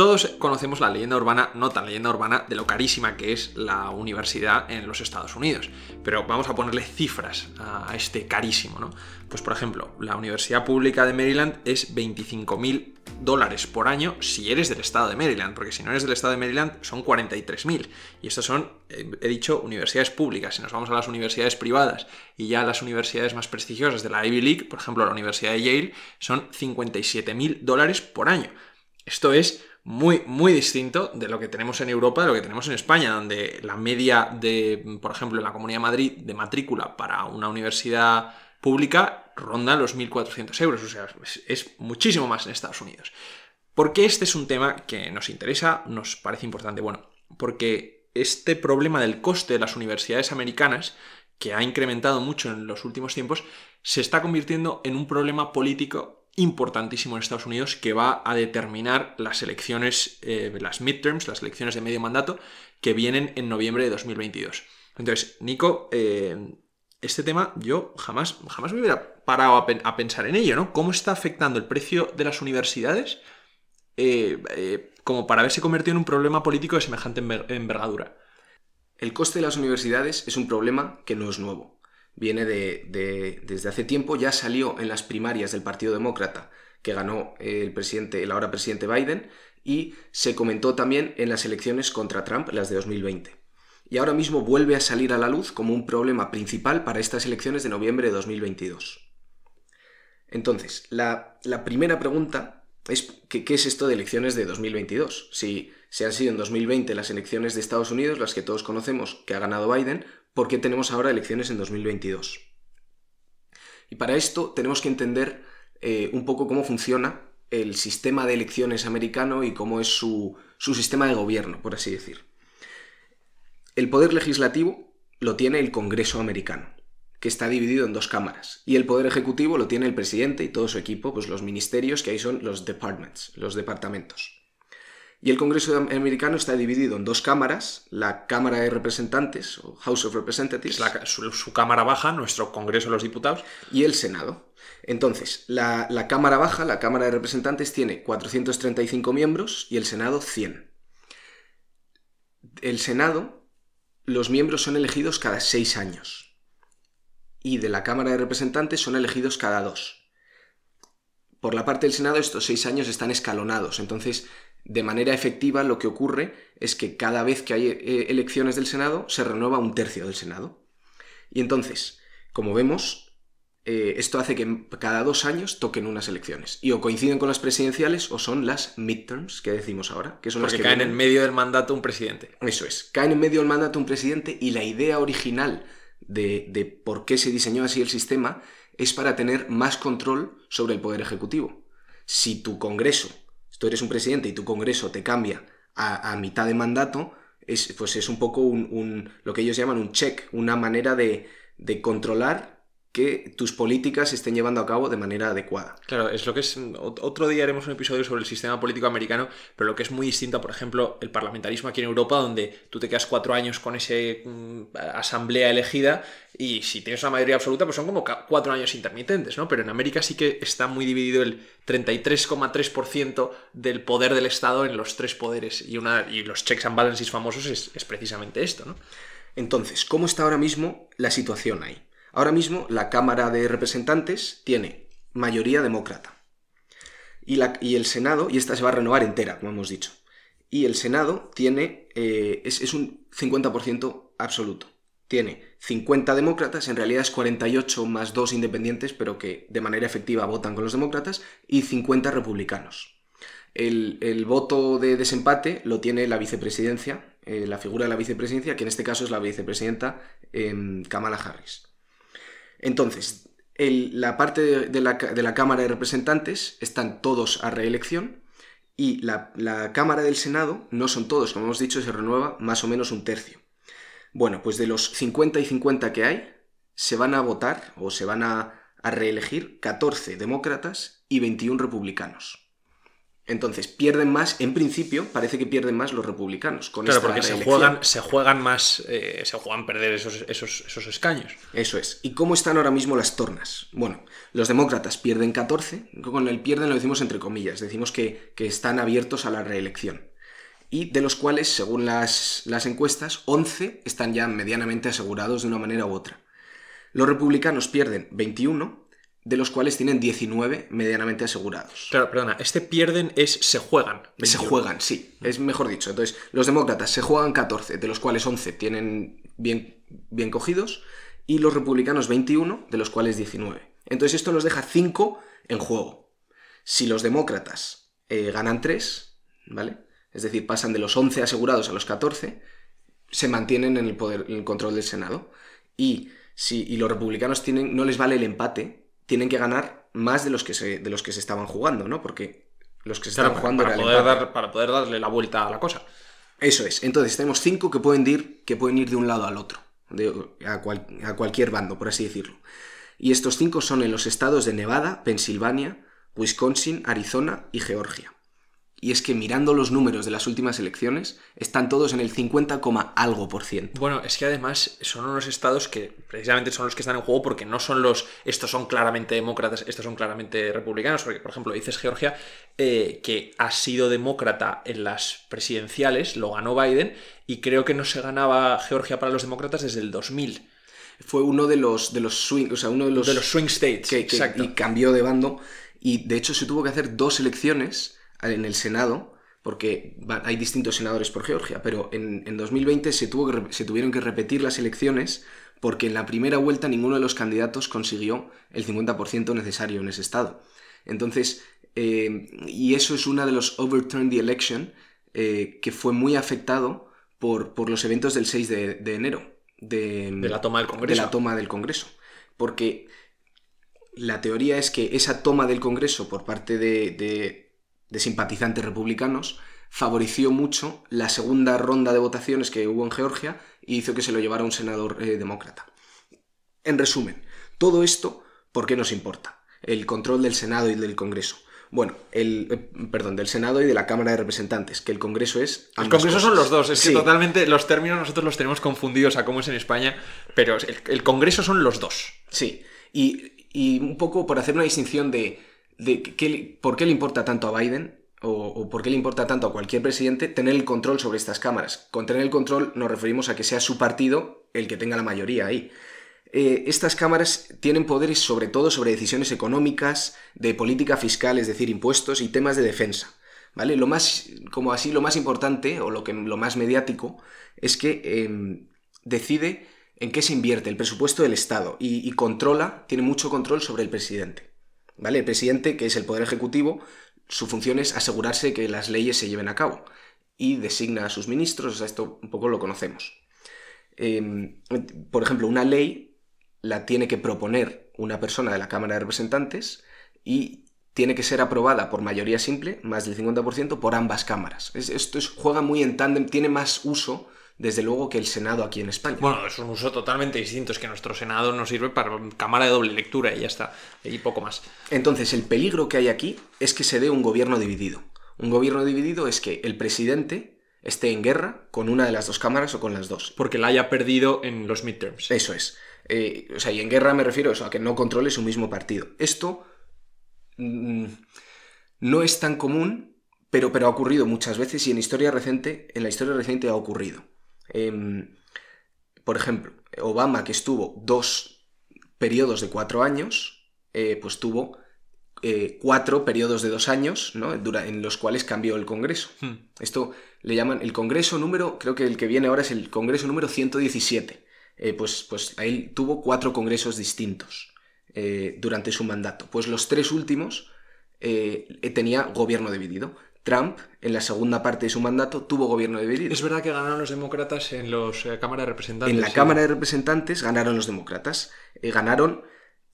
Todos conocemos la leyenda urbana, no tan leyenda urbana, de lo carísima que es la universidad en los Estados Unidos. Pero vamos a ponerle cifras a este carísimo, ¿no? Pues por ejemplo, la Universidad Pública de Maryland es 25.000 dólares por año si eres del estado de Maryland, porque si no eres del estado de Maryland son 43.000. Y estas son, he dicho, universidades públicas. Si nos vamos a las universidades privadas y ya las universidades más prestigiosas de la Ivy League, por ejemplo la Universidad de Yale, son 57.000 dólares por año. Esto es muy, muy distinto de lo que tenemos en Europa, de lo que tenemos en España, donde la media de, por ejemplo, en la Comunidad de Madrid, de matrícula para una universidad pública ronda los 1.400 euros, o sea, es, muchísimo más en Estados Unidos. ¿Por qué este es un tema que nos interesa, nos parece importante? Bueno, porque este problema del coste de las universidades americanas, que ha incrementado mucho en los últimos tiempos, se está convirtiendo en un problema político importantísimo en Estados Unidos que va a determinar las elecciones, eh, las midterms, las elecciones de medio mandato, que vienen en noviembre de 2022. Entonces, Nico, eh, este tema yo jamás, jamás me hubiera parado a, pensar en ello, ¿no? ¿Cómo está afectando el precio de las universidades eh, como para haberse convertido en un problema político de semejante envergadura? El coste de las universidades es un problema que no es nuevo viene de, desde hace tiempo, ya salió en las primarias del Partido Demócrata que ganó el presidente, el ahora presidente Biden, y se comentó también en las elecciones contra Trump, las de 2020. Y ahora mismo vuelve a salir a la luz como un problema principal para estas elecciones de noviembre de 2022. Entonces, la, primera pregunta es ¿qué, ¿qué, es esto de elecciones de 2022? Si se han sido en 2020 las elecciones de Estados Unidos, las que todos conocemos, que ha ganado Biden, por qué tenemos ahora elecciones en 2022. Y para esto tenemos que entender eh, un poco cómo funciona el sistema de elecciones americano y cómo es su, su sistema de gobierno, por así decir. El poder legislativo lo tiene el Congreso americano, que está dividido en dos cámaras, y el poder ejecutivo lo tiene el presidente y todo su equipo, pues los ministerios, que ahí son los departments, los departamentos. Y el Congreso americano está dividido en dos cámaras, la Cámara de Representantes, o House of Representatives. su, Cámara Baja, nuestro Congreso de los Diputados. Y el Senado. Entonces, la, la Cámara Baja, la Cámara de Representantes, tiene 435 miembros y el Senado 100. El Senado, los miembros son elegidos cada seis años. Y de la Cámara de Representantes son elegidos cada dos. Por la parte del Senado, estos seis años están escalonados. Entonces, de manera efectiva lo que ocurre es que cada vez que hay eh, elecciones del Senado se renueva un tercio del Senado. Y entonces, como vemos, eh, esto hace que cada dos años toquen unas elecciones. Y o coinciden con las presidenciales o son las midterms que decimos ahora. Que son Porque las que caen en medio del mandato un presidente. Eso es, caen en medio del mandato un presidente y la idea original de, de por qué se diseñó así el sistema es para tener más control sobre el poder ejecutivo. Si tu Congreso tú eres un presidente y tu Congreso te cambia a, mitad de mandato, es, pues es un poco un, lo que ellos llaman un check, una manera de, de controlar que tus políticas se estén llevando a cabo de manera adecuada. Claro, es lo que es. Otro día haremos un episodio sobre el sistema político americano, pero lo que es muy distinto, por ejemplo, el parlamentarismo aquí en Europa, donde tú te quedas cuatro años con esa mm, asamblea elegida y si tienes una mayoría absoluta, pues son como cuatro años intermitentes, ¿no? Pero en América sí que está muy dividido el 33,3% del poder del Estado en los tres poderes y, una, y los checks and balances famosos es, es precisamente esto, ¿no? Entonces, ¿cómo está ahora mismo la situación ahí? Ahora mismo la Cámara de Representantes tiene mayoría demócrata. Y, el Senado, y esta se va a renovar entera, como hemos dicho. Y el Senado tiene, eh, es, un 50% absoluto. Tiene 50 demócratas, en realidad es 48 más 2 independientes, pero que de manera efectiva votan con los demócratas, y 50 republicanos. El, voto de desempate lo tiene la vicepresidencia, eh, la figura de la vicepresidencia, que en este caso es la vicepresidenta em, Kamala Harris. Entonces, la parte de, la, Cámara de Representantes están todos a reelección y la, Cámara del Senado no son todos, como hemos dicho, se renueva más o menos un tercio. Bueno, pues de los 50 y 50 que hay, se van a votar o se van a, a reelegir 14 demócratas y 21 republicanos. Entonces, pierden más, en principio, parece que pierden más los republicanos. Con Claro, esta porque se juegan, se juegan más, eh, se juegan perder esos, esos, esos escaños. Eso es. ¿Y cómo están ahora mismo las tornas? Bueno, los demócratas pierden 14, con el pierden lo decimos entre comillas, decimos que, que están abiertos a la reelección. Y de los cuales, según las, las encuestas, 11 están ya medianamente asegurados de una manera u otra. Los republicanos pierden 21, de los cuales tienen 19 medianamente asegurados. Claro, perdona, este pierden es se juegan. Se 21. juegan, sí, es mejor dicho. Entonces, los demócratas se juegan 14, de los cuales 11 tienen bien, bien cogidos, y los republicanos 21, de los cuales 19. Entonces, esto nos deja 5 en juego. Si los demócratas eh, ganan 3, ¿vale? Es decir, pasan de los 11 asegurados a los 14, se mantienen en el poder, en el control del Senado. Y si y los republicanos tienen, no les vale el empate, tienen que ganar más de los que se, de los que se estaban jugando, ¿no? Porque los que se Claro, estaban para, jugando para era poder dar, para poder darle la vuelta a la cosa. Eso es. Entonces tenemos cinco que pueden ir, que pueden ir de un lado al otro, de- a, cual- a cualquier bando, por así decirlo. Y estos cinco son en los estados de Nevada, Pensilvania, Wisconsin, Arizona y Georgia. Y es que mirando los números de las últimas elecciones, están todos en el 50, coma algo por ciento. Bueno, es que además son unos estados que precisamente son los que están en juego porque no son los. Estos son claramente demócratas, estos son claramente republicanos. Porque, por ejemplo, dices Georgia, eh, que ha sido demócrata en las presidenciales, lo ganó Biden, y creo que no se ganaba Georgia para los demócratas desde el 2000. Fue uno de los, de los swing, o sea, uno de los, De los swing states. que, que- exacto. y cambió de bando. Y de hecho se tuvo que hacer dos elecciones en el Senado, porque hay distintos senadores por Georgia, pero en, en 2020 se, tuvo que se tuvieron que repetir las elecciones porque en la primera vuelta ninguno de los candidatos consiguió el 50% necesario en ese estado. Entonces, eh, y eso es una de los overturn the election eh, que fue muy afectado por, por los eventos del 6 de, de enero. De, De la toma del Congreso. De la toma del Congreso. Porque la teoría es que esa toma del Congreso por parte de, de- de simpatizantes republicanos favoreció mucho la segunda ronda de votaciones que hubo en Georgia y hizo que se lo llevara un senador eh, demócrata. En resumen, todo esto, ¿por qué nos importa? El control del Senado y del Congreso. Bueno, el, eh, perdón, del Senado y de la Cámara de Representantes, que el Congreso es... El Congreso son los dos, es que Sí. totalmente los términos nosotros los tenemos confundidos a cómo es en España, pero el, el Congreso son los dos. Sí, y, y un poco por hacer una distinción de, de qué por qué le importa tanto a Biden o, por qué le importa tanto a cualquier presidente tener el control sobre estas cámaras. Con tener el control nos referimos a que sea su partido el que tenga la mayoría ahí. Eh, estas cámaras tienen poderes sobre todo sobre decisiones económicas, de política fiscal, es decir, impuestos y temas de defensa. ¿Vale? Lo más, como así, lo más importante o lo, que, lo más mediático es que em, decide en qué se invierte el presupuesto del Estado y controla, tiene mucho control sobre el presidente. ¿Vale? El presidente, que es el poder ejecutivo, su función es asegurarse que las leyes se lleven a cabo y designa a sus ministros, o sea, esto un poco lo conocemos. Em, por ejemplo, una ley la tiene que proponer una persona de la Cámara de Representantes y tiene que ser aprobada por mayoría simple, más del 50%, por ambas cámaras. Es- esto es- juega muy en tándem, tiene más uso, desde luego, que el Senado aquí en España. Bueno, es un uso totalmente distinto, es que nuestro Senado nos sirve para cámara de doble lectura y ya está, y poco más. Entonces, el peligro que hay aquí es que se dé un gobierno dividido. Un gobierno dividido es que el presidente esté en guerra con una de las dos cámaras o con las dos. Porque la haya perdido en los midterms. Eso es. Eh, o sea, y en guerra me refiero a eso, a que no controle su mismo partido. Esto mm, no es tan común, pero, pero ha ocurrido muchas veces y en historia reciente, en la historia reciente ha ocurrido. Em, por ejemplo, Obama, que estuvo dos periodos de cuatro años, eh, pues tuvo eh, cuatro periodos de dos años, ¿no? En los cuales cambió el Congreso. Hmm. Esto le llaman el Congreso número, creo que el que viene ahora es el Congreso número 117. Eh, pues, pues él tuvo cuatro congresos distintos eh, durante su mandato. Pues los tres últimos tenía gobierno dividido. Trump, en la segunda parte de su mandato, tuvo gobierno dividido. Es verdad que ganaron los demócratas en los eh, Cámara de Representantes. En la sí. Cámara de Representantes ganaron los demócratas. Eh, ganaron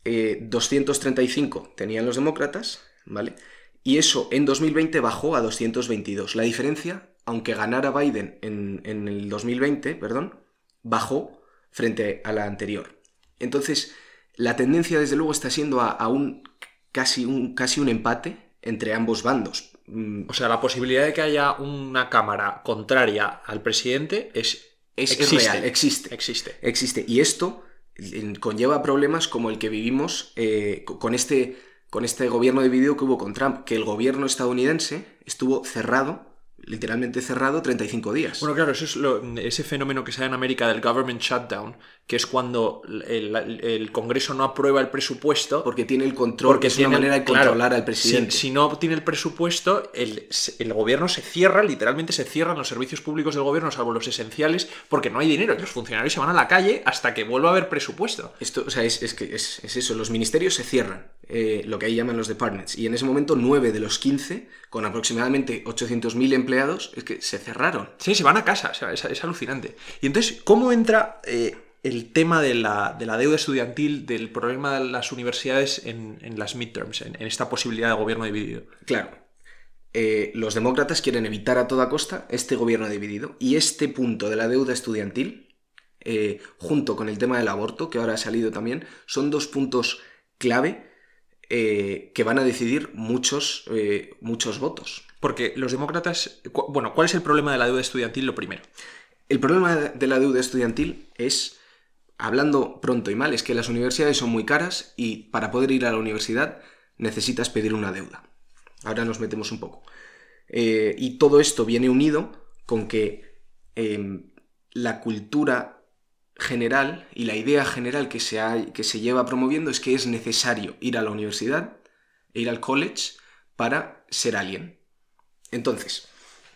eh, 235, tenían los demócratas, ¿vale? Y eso en 2020 bajó a 222. La diferencia, aunque ganara Biden en, en el 2020, perdón, bajó frente a la anterior. Entonces, la tendencia desde luego está siendo a, a un, casi, un, casi un empate entre ambos bandos. Mm, O sea, la posibilidad de que haya una cámara contraria al presidente es, es, es existe. real, existe. Existe. Existe. Y esto conlleva problemas como el que vivimos eh, co- con, este, con este gobierno dividido que hubo con Trump, que el gobierno estadounidense estuvo cerrado, literalmente cerrado, 35 días. Bueno, claro, eso es lo- ese fenómeno que se da en América del government shutdown, que es cuando el, el Congreso no aprueba el presupuesto. porque tiene el control, Porque es una manera de claro, controlar al Si, presidente. si no tiene el presupuesto, el, el gobierno se cierra, literalmente se cierran los servicios públicos del gobierno, salvo los esenciales, porque no hay dinero. Y los funcionarios se van a la calle hasta que vuelva a haber presupuesto. Esto, o sea, es, es que es, es eso, los ministerios se cierran, eh, lo que ahí llaman los departments, y en ese momento 9 de los 15, con aproximadamente 800.000 empleados, es que se cerraron. Sí, se van a casa, o sea, es, es alucinante. Y entonces, ¿cómo entra eh, el tema de la, de la deuda estudiantil, del problema de las universidades en, en las midterms, en, en esta posibilidad de gobierno dividido? Claro, eh, los demócratas quieren evitar a toda costa este gobierno dividido, y este punto de la deuda estudiantil, junto con el tema del aborto, que ahora ha salido también, son dos puntos clave eh, que van a decidir muchos, eh, muchos votos. Porque los demócratas, cu- bueno, ¿cuál es el problema de la deuda estudiantil? Lo primero. El problema de la deuda estudiantil es, hablando pronto y mal, es que las universidades son muy caras y para poder ir a la universidad necesitas pedir una deuda. Ahora nos metemos un poco. Eh, y todo esto viene unido con que em, la cultura general y la idea general que se, ha- que se lleva promoviendo es que es necesario ir a la universidad e ir al college para ser alguien. Entonces,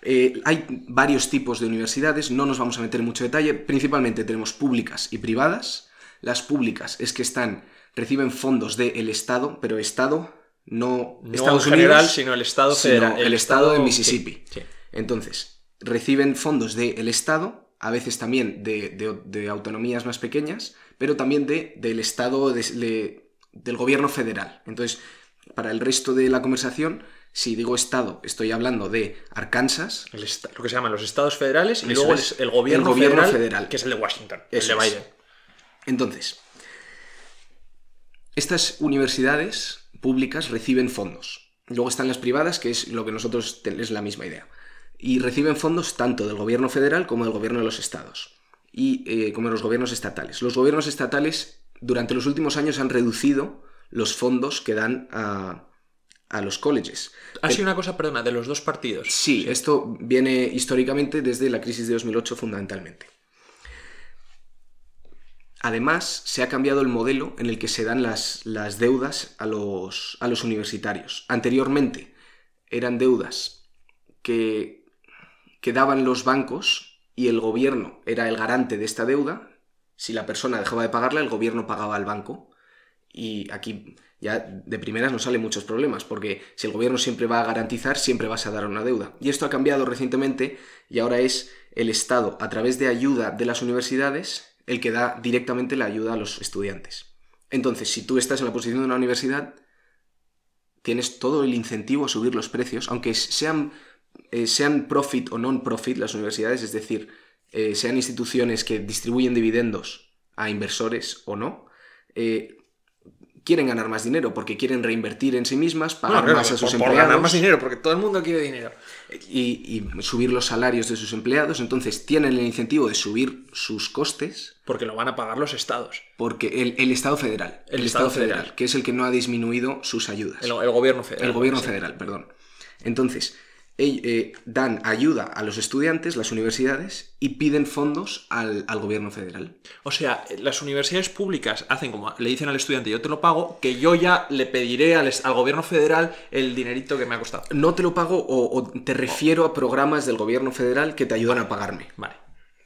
eh, hay varios tipos de universidades, no nos vamos a meter en mucho detalle, principalmente tenemos públicas y privadas. Las públicas es que están, reciben fondos del Estado, pero Estado no, No Estados en general, Unidos, sino el Estado sino federal. el Estado de Mississippi. sí. Entonces, reciben fondos del Estado, a veces también de, de- de autonomías más pequeñas, pero también de, del Estado, de- de- del gobierno federal. Entonces, para el resto de la conversación, si digo Estado, estoy hablando de Arkansas, El lo que se llaman los estados federales y luego es. el, gobierno, El gobierno federal, federal. que es el de Washington, Eso el de es. Biden. Entonces, estas universidades públicas reciben fondos. Luego están las privadas, que es lo que nosotros es la misma idea. Y reciben fondos tanto del gobierno federal como del gobierno de los estados. Y eh, como de los gobiernos estatales. Los gobiernos estatales durante los últimos años han reducido los fondos que dan a, a los colleges. Ha sido una cosa, perdona, de los dos partidos. Sí, esto viene históricamente desde la crisis de 2008 fundamentalmente. Además, se ha cambiado el modelo en el que se dan las, las deudas a los, a los universitarios. Anteriormente eran deudas que, que daban los bancos y el gobierno era el garante de esta deuda. Si la persona dejaba de pagarla, el gobierno pagaba al banco. Y aquí ya de primeras nos salen muchos problemas, porque si el gobierno siempre va a garantizar, siempre vas a dar una deuda. Y esto ha cambiado recientemente y ahora es el Estado, a través de ayuda de las universidades, el que da directamente la ayuda a los estudiantes. Entonces, si tú estás en la posición de una universidad, tienes todo el incentivo a subir los precios, aunque sean, eh, sean profit o non-profit las universidades, es decir, eh, sean instituciones que distribuyen dividendos a inversores o no, eh, quieren ganar más dinero porque quieren reinvertir en sí mismas, pagar Bueno, claro, más a sus por, por empleados ganar más dinero, porque todo el mundo quiere dinero. y, y subir los salarios de sus empleados. Entonces tienen el incentivo de subir sus costes Porque lo van a pagar los estados. porque el, el Estado federal, El Estado federal. que es el que no ha disminuido sus ayudas. El, el gobierno federal. El gobierno sí. federal, perdón. Entonces, eh, dan ayuda a los estudiantes, las universidades, y piden fondos al, al gobierno federal. O sea, las universidades públicas hacen como le dicen al estudiante, yo te lo pago, que yo ya le pediré al, al gobierno federal el dinerito que me ha costado. No te lo pago o, o te refiero a programas del gobierno federal que te ayudan a pagarme. Vale.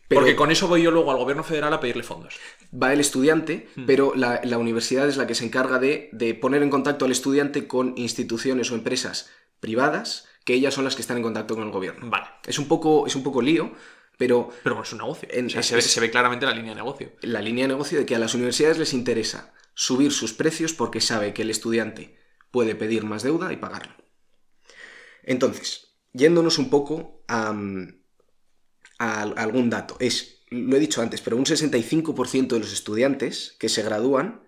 Pero- Porque con eso voy yo luego al gobierno federal a pedirle fondos. Va el estudiante, Hmm. pero la, la universidad es la que se encarga de, de poner en contacto al estudiante con instituciones o empresas privadas, que ellas son las que están en contacto con el gobierno. Vale. Es un poco, es un poco lío, pero Pero bueno, es un negocio. En- O sea, se, ve, es- se ve claramente la línea de negocio. la línea de negocio de que a las universidades les interesa subir sus precios porque sabe que el estudiante puede pedir más deuda y pagarlo. Entonces, yéndonos un poco a, a algún dato, es, lo he dicho antes, pero un 65% de los estudiantes que se gradúan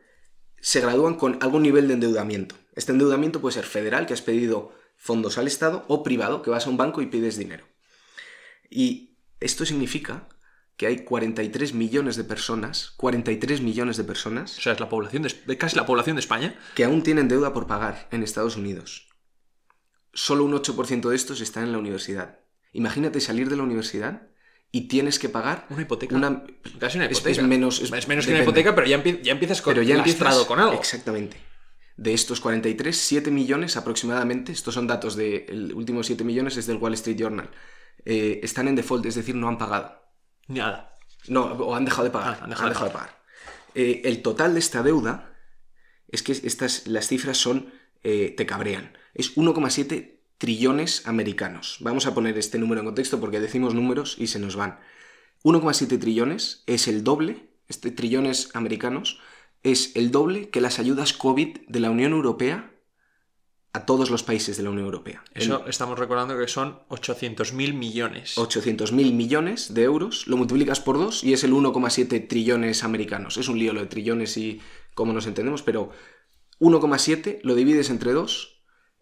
se gradúan con algún nivel de endeudamiento. Este endeudamiento puede ser federal, que has pedido fondos al Estado, o privado, que vas a un banco y pides dinero. Y esto significa que hay 43 millones de personas, 43 millones de personas, O sea, es la población de, de casi la población de España. que aún tienen deuda por pagar en Estados Unidos. Solo un 8% de estos están en la universidad. Imagínate salir de la universidad y tienes que pagar Una hipoteca. una... Casi una hipoteca. es menos- es- Es, menos que una hipoteca, pero ya, empie- ya empiezas con, Pero ya empiezas con algo. Exactamente. De estos 43, 7 millones aproximadamente, estos son datos del último 7 millones, es del Wall Street Journal, eh, están en default, es decir, no han pagado. Nada. No, o han dejado de pagar. Ah, han dejado de de pagar. Eh, el total de esta deuda, es que estas, las cifras son, eh, te cabrean, es 1,7 trillones americanos. Vamos a poner este número en contexto porque decimos números y se nos van. 1,7 trillones es el doble, este trillones americanos, es el doble que las ayudas COVID de la Unión Europea a todos los países de la Unión Europea. Eso estamos recordando que son 800.000 millones. 800 mil millones de euros, lo multiplicas por dos y es el 1,7 trillones americanos. Es un lío lo de trillones y cómo nos entendemos, pero 1,7 lo divides entre dos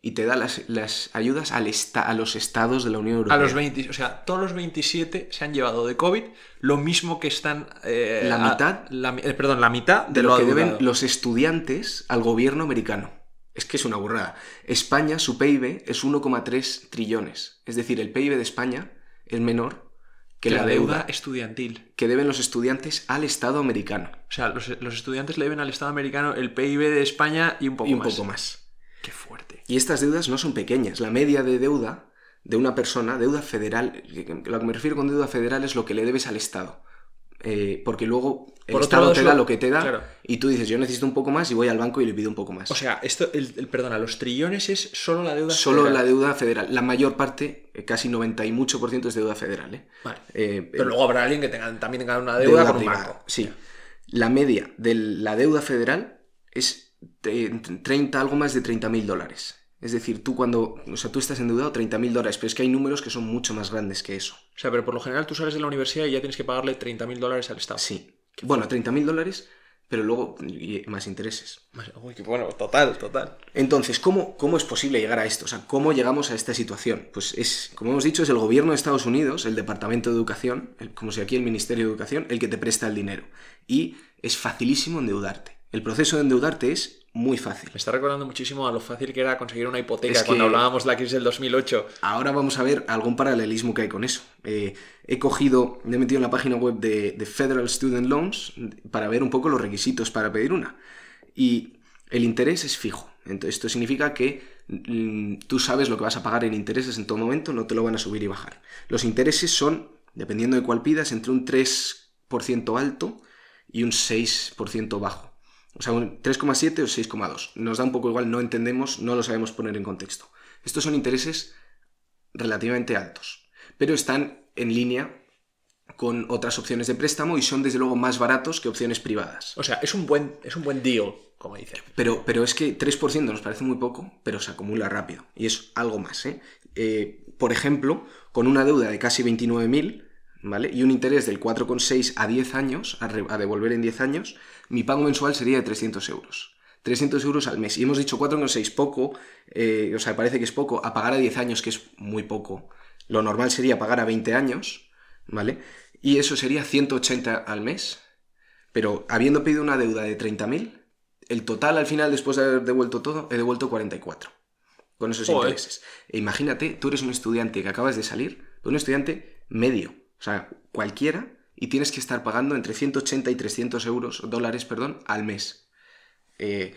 y te da las, las ayudas al esta- a los estados de la Unión Europea. A los 20, o sea, todos los 27 se han llevado de COVID lo mismo que están... eh, La a- mitad la eh, perdón, la mitad de lo que deben los estudiantes al gobierno americano. Es que es una burrada. España, su PIB es 1,3 trillones. Es decir, el PIB de España es menor que, Que la, la deuda, deuda estudiantil. que deben los estudiantes al Estado americano. O sea, los, los estudiantes le deben al Estado americano el PIB de España y un poco y un más. poco más. Y estas deudas no son pequeñas. La media de deuda de una persona, deuda federal, lo que me refiero con deuda federal es lo que le debes al Estado. Eh, porque luego el Por Estado te da lo- lo que te da claro. y tú dices, yo necesito un poco más y voy al banco y le pido un poco más. O sea, esto, el, el- perdona, los trillones es solo la deuda Solo federal. la deuda federal. La mayor parte, eh, casi 90 y mucho por ciento es deuda federal. ¿eh? Vale. Eh, Pero luego habrá alguien que tenga, también tenga una deuda, con un banco. Sí. La media de la deuda federal es 30, algo más de 30 mil dólares. Es decir, tú cuando, o sea, tú estás endeudado 30 mil dólares, pero es que hay números que son mucho más grandes que eso. O sea, pero por lo general tú sales de la universidad y ya tienes que pagarle 30.000 dólares al Estado. Sí. Bueno, 30 mil dólares, pero luego más intereses. Uy, bueno, total, total. Entonces, ¿cómo, ¿cómo es posible llegar a esto? O sea, ¿cómo llegamos a esta situación? Pues es, como hemos dicho, es el gobierno de Estados Unidos, el Departamento de Educación, el- como si aquí el Ministerio de Educación, el que te presta el dinero. Y es facilísimo endeudarte. El proceso de endeudarte es muy fácil. Me está recordando muchísimo a lo fácil que era conseguir una hipoteca Es cuando hablábamos de la crisis del 2008. Ahora vamos a ver algún paralelismo que hay con eso. Eh, he cogido, me he metido en la página web de, de Federal Student Loans para ver un poco los requisitos para pedir una. Y el interés es fijo. Entonces, esto significa que mm, tú sabes lo que vas a pagar en intereses en todo momento, no te lo van a subir y bajar. Los intereses son, dependiendo de cuál pidas, entre un 3% alto y un 6% bajo. O sea, un 3,7 o 6,2. Nos da un poco igual, no entendemos, no lo sabemos poner en contexto. Estos son intereses relativamente altos, pero están en línea con otras opciones de préstamo y son desde luego más baratos que opciones privadas. O sea, es un buen, es un buen deal, como dicen. Pero, pero es que 3% nos parece muy poco, pero se acumula rápido. Y es algo más. ¿eh? Eh, por ejemplo, con una deuda de casi 29.000, ¿vale? Y un interés del 4,6 a 10 años, a, devolver en 10 años, mi pago mensual sería de 300 euros. 300 euros al mes. Y hemos dicho 4,6 poco, eh, o sea, parece que es poco, a pagar a 10 años, que es muy poco. Lo normal sería pagar a 20 años, ¿vale? Y eso sería 180 al mes. Pero habiendo pedido una deuda de 30.000, el total al final, después de haber devuelto todo, he devuelto 44. Con esos Joder. intereses. E imagínate, tú eres un estudiante que acabas de salir, un estudiante medio, sea, cualquiera, y tienes que estar pagando entre 180 y 300 euros, dólares, perdón, al mes. Eh,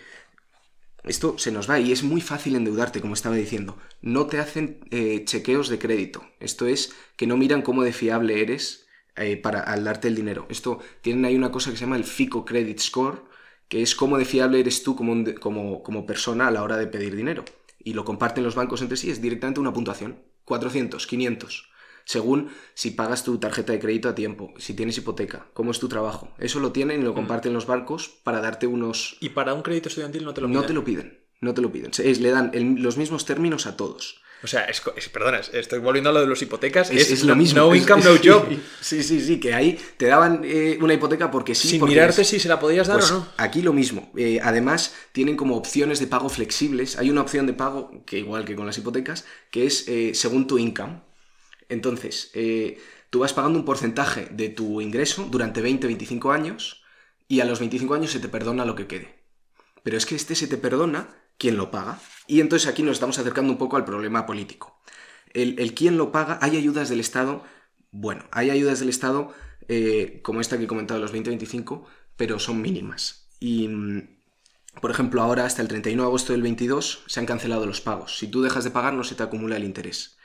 esto se nos va y es muy fácil endeudarte, como estaba diciendo. No te hacen eh, chequeos de crédito. Esto es que no miran cómo de fiable eres eh, para, al darte el dinero. Esto tienen ahí una cosa que se llama el FICO Credit Score, que es cómo de fiable eres tú como, un como, como persona a la hora de pedir dinero. Y lo comparten los bancos entre sí, es directamente una puntuación. 400, 500. Según si pagas tu tarjeta de crédito a tiempo, si tienes hipoteca, cómo es tu trabajo. Eso lo tienen y lo comparten los bancos para darte unos, Y para un crédito estudiantil no te lo no piden. te lo piden, no te lo piden. Es- le dan el- los mismos términos a todos. O sea, es, perdona, estoy volviendo a lo de los hipotecas. Es, lo mismo. No income, no job. Sí, sí, sí, que ahí te daban eh, una hipoteca porque sí. Sin mirarte si se la podías dar pues o no. Aquí lo mismo. Eh, además, tienen como opciones de pago flexibles. Hay una opción de pago, que igual que con las hipotecas, que es eh, según tu income. Entonces, tú vas pagando un porcentaje de tu ingreso durante 20-25 años y a los 25 años se te perdona lo que quede. Pero es que este se te perdona quien lo paga. Y entonces aquí nos estamos acercando un poco al problema político. El, el quién lo paga, hay ayudas del Estado, bueno, hay ayudas del Estado eh, como esta que he comentado, los 2025, pero son mínimas. Y, mm, por ejemplo, ahora hasta el 31 de agosto del 22 se han cancelado los pagos. Si tú dejas de pagar no se te acumula el interés.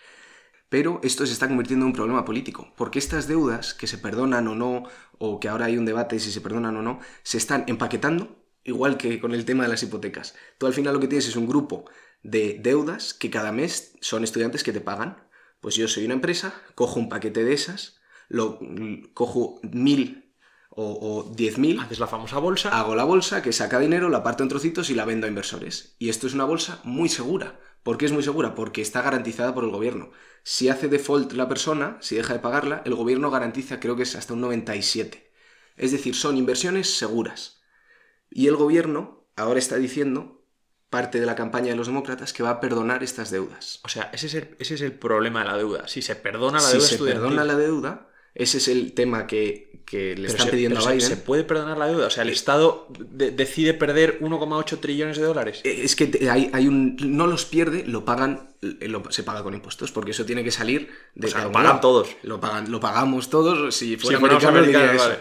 Pero esto se está convirtiendo en un problema político, porque estas deudas, que se perdonan o no, o que ahora hay un debate si se perdonan o no, se están empaquetando igual que con el tema de las hipotecas. Tú al final lo que tienes es un grupo de deudas que cada mes son estudiantes que te pagan. Pues yo soy una empresa, cojo un paquete de esas, lo cojo mil o, diez mil. Haces la famosa bolsa. Hago la bolsa que saca dinero, la parto en trocitos y la vendo a inversores. Y esto es una bolsa muy segura. ¿Por qué es muy segura? Porque está garantizada por el gobierno. Si hace default la persona, si deja de pagarla, el gobierno garantiza creo que es hasta un 97. Es decir, son inversiones seguras. Y el gobierno ahora está diciendo, parte de la campaña de los demócratas, que va a perdonar estas deudas. O sea, ese es el, ese es el problema de la deuda. Si se perdona la deuda Si se perdona la deuda, ese es el tema que, le están pidiendo a Biden. Se, puede perdonar la deuda. O sea, el Estado decide perder 1,8 trillones de dólares. Eh, es que hay, hay, un. No los pierde, lo pagan. se paga con impuestos, porque eso tiene que salir de. O sea, lo pagan todos. Lo, pagan, lo pagamos todos. Si fuera vale.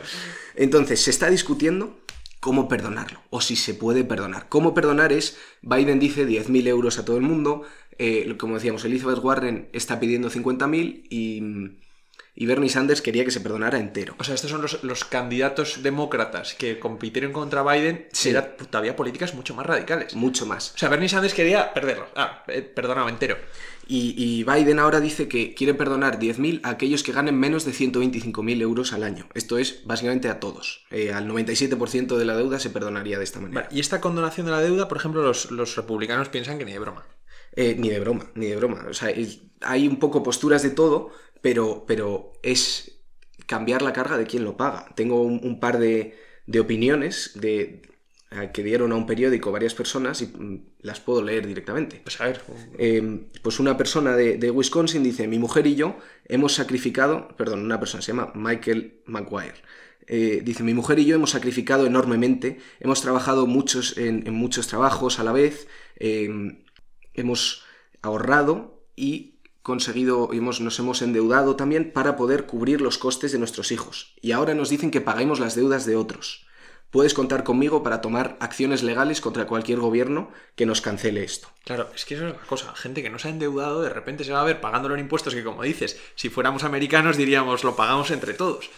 Entonces, se está discutiendo cómo perdonarlo, o si se puede perdonar. ¿Cómo perdonar es, Biden dice 10.000 euros a todo el mundo, eh, como decíamos, Elizabeth Warren está pidiendo 50.000 y, y Bernie Sanders quería que se perdonara entero. O sea, estos son los, candidatos demócratas que compitieron contra Biden, sí. era todavía políticas mucho más radicales. Mucho más. O sea, Bernie Sanders quería perderlo, ah, eh, perdonaba entero. Y, Biden ahora dice que quiere perdonar 10.000 a aquellos que ganen menos de 125.000 euros al año. Esto es básicamente a todos. Eh, al 97% de la deuda se perdonaría de esta manera. y esta condonación de la deuda, por ejemplo, los, republicanos piensan que ni de broma. Eh, ni de broma, ni de broma. O sea, hay un poco posturas de todo, pero, pero es cambiar la carga de quien lo paga. Tengo un, par de, de opiniones de, que dieron a un periódico varias personas y mm, las puedo leer directamente. Pues a ver. Em, pues una persona de, Wisconsin dice, mi mujer y yo hemos sacrificado, perdón, una persona se llama Michael McGuire. Eh, dice, mi mujer y yo hemos sacrificado enormemente, hemos trabajado muchos, en, muchos trabajos a la vez, em, hemos ahorrado y conseguido, hemos, nos hemos endeudado también para poder cubrir los costes de nuestros hijos. Y ahora nos dicen que paguemos las deudas de otros. Puedes contar conmigo para tomar acciones legales contra cualquier gobierno que nos cancele esto. Claro, es que eso es una cosa. Gente que no se ha endeudado, de repente se va a ver pagándolo en impuestos que, como dices, si fuéramos americanos diríamos lo pagamos entre todos.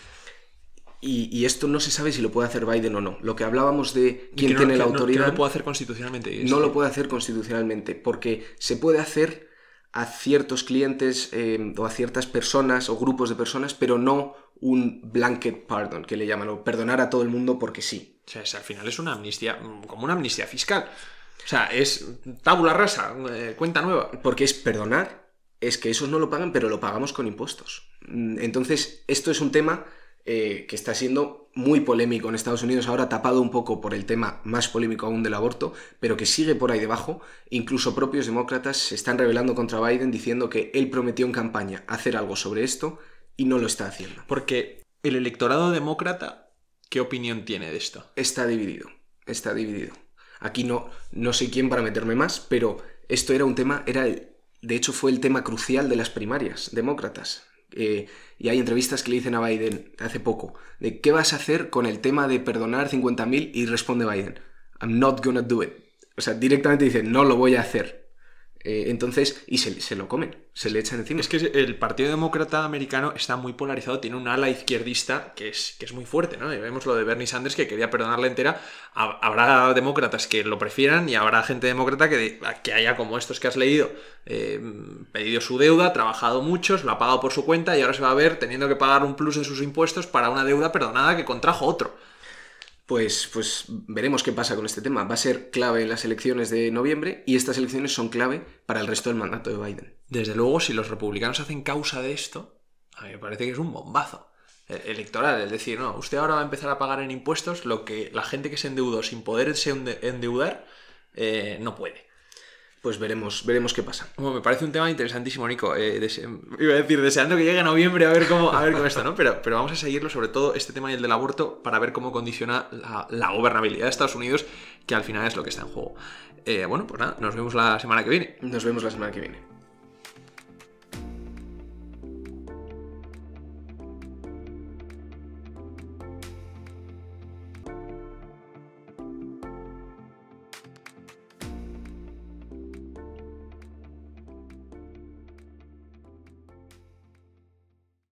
Y, esto no se sabe si lo puede hacer Biden o no. Lo que hablábamos de quién tiene la autoridad. No, lo puede hacer constitucionalmente. No lo puede hacer constitucionalmente, porque se puede hacer a ciertos clientes eh, o a ciertas personas o grupos de personas, pero no un blanket pardon, que le llaman, o perdonar a todo el mundo porque sí. O sea, al final es una amnistía, mm, como una amnistía fiscal. O sea, es tabula rasa, eh, cuenta nueva. Porque es perdonar, es que esos no lo pagan, pero lo pagamos con impuestos. Mm, entonces, esto es un tema eh, que está siendo muy polémico en Estados Unidos, ahora tapado un poco por el tema más polémico aún del aborto, pero que sigue por ahí debajo. Incluso propios demócratas se están rebelando contra Biden diciendo que él prometió en campaña hacer algo sobre esto y no lo está haciendo. Porque el electorado demócrata, ¿qué opinión tiene de esto? Está dividido, está dividido. Aquí no, no sé quién para meterme más, pero esto era un tema, era de hecho fue el tema crucial de las primarias demócratas. Eh, y hay entrevistas que le dicen a Biden hace poco, de qué vas a hacer con el tema de perdonar 50.000 y responde Biden, I'm not gonna do it. O sea, directamente dice, no lo voy a hacer. Eh, entonces, y se, lo comen, se le echan encima. Es que el Partido Demócrata americano está muy polarizado, tiene un ala izquierdista que es, que es muy fuerte, ¿no? vemos lo de Bernie Sanders que quería perdonarla entera. Habrá demócratas que lo prefieran y habrá gente demócrata que, que haya, como estos que has leído, eh, pedido su deuda, trabajado muchos, lo ha pagado por su cuenta y ahora se va a ver teniendo que pagar un plus en sus impuestos para una deuda perdonada que contrajo otro. Pues, pues veremos qué pasa con este tema. Va a ser clave en las elecciones de noviembre y estas elecciones son clave para el resto del mandato de Biden. Desde luego, si los republicanos hacen causa de esto, a mí me parece que es un bombazo e-, electoral. Es decir, no, usted ahora va a empezar a pagar en impuestos lo que la gente que se endeudó sin poderse endeudar eh, no puede. Pues veremos, veremos qué pasa. me parece un tema interesantísimo, Nico. Eh, iba a decir, deseando que llegue noviembre a ver cómo, a ver cómo esto, ¿no? Pero, pero vamos a seguirlo, sobre todo este tema y el del aborto, para ver cómo condiciona la, gobernabilidad de Estados Unidos, que al final es lo que está en juego. Eh, bueno, pues nada, nos vemos la semana que viene. Nos vemos la semana que viene.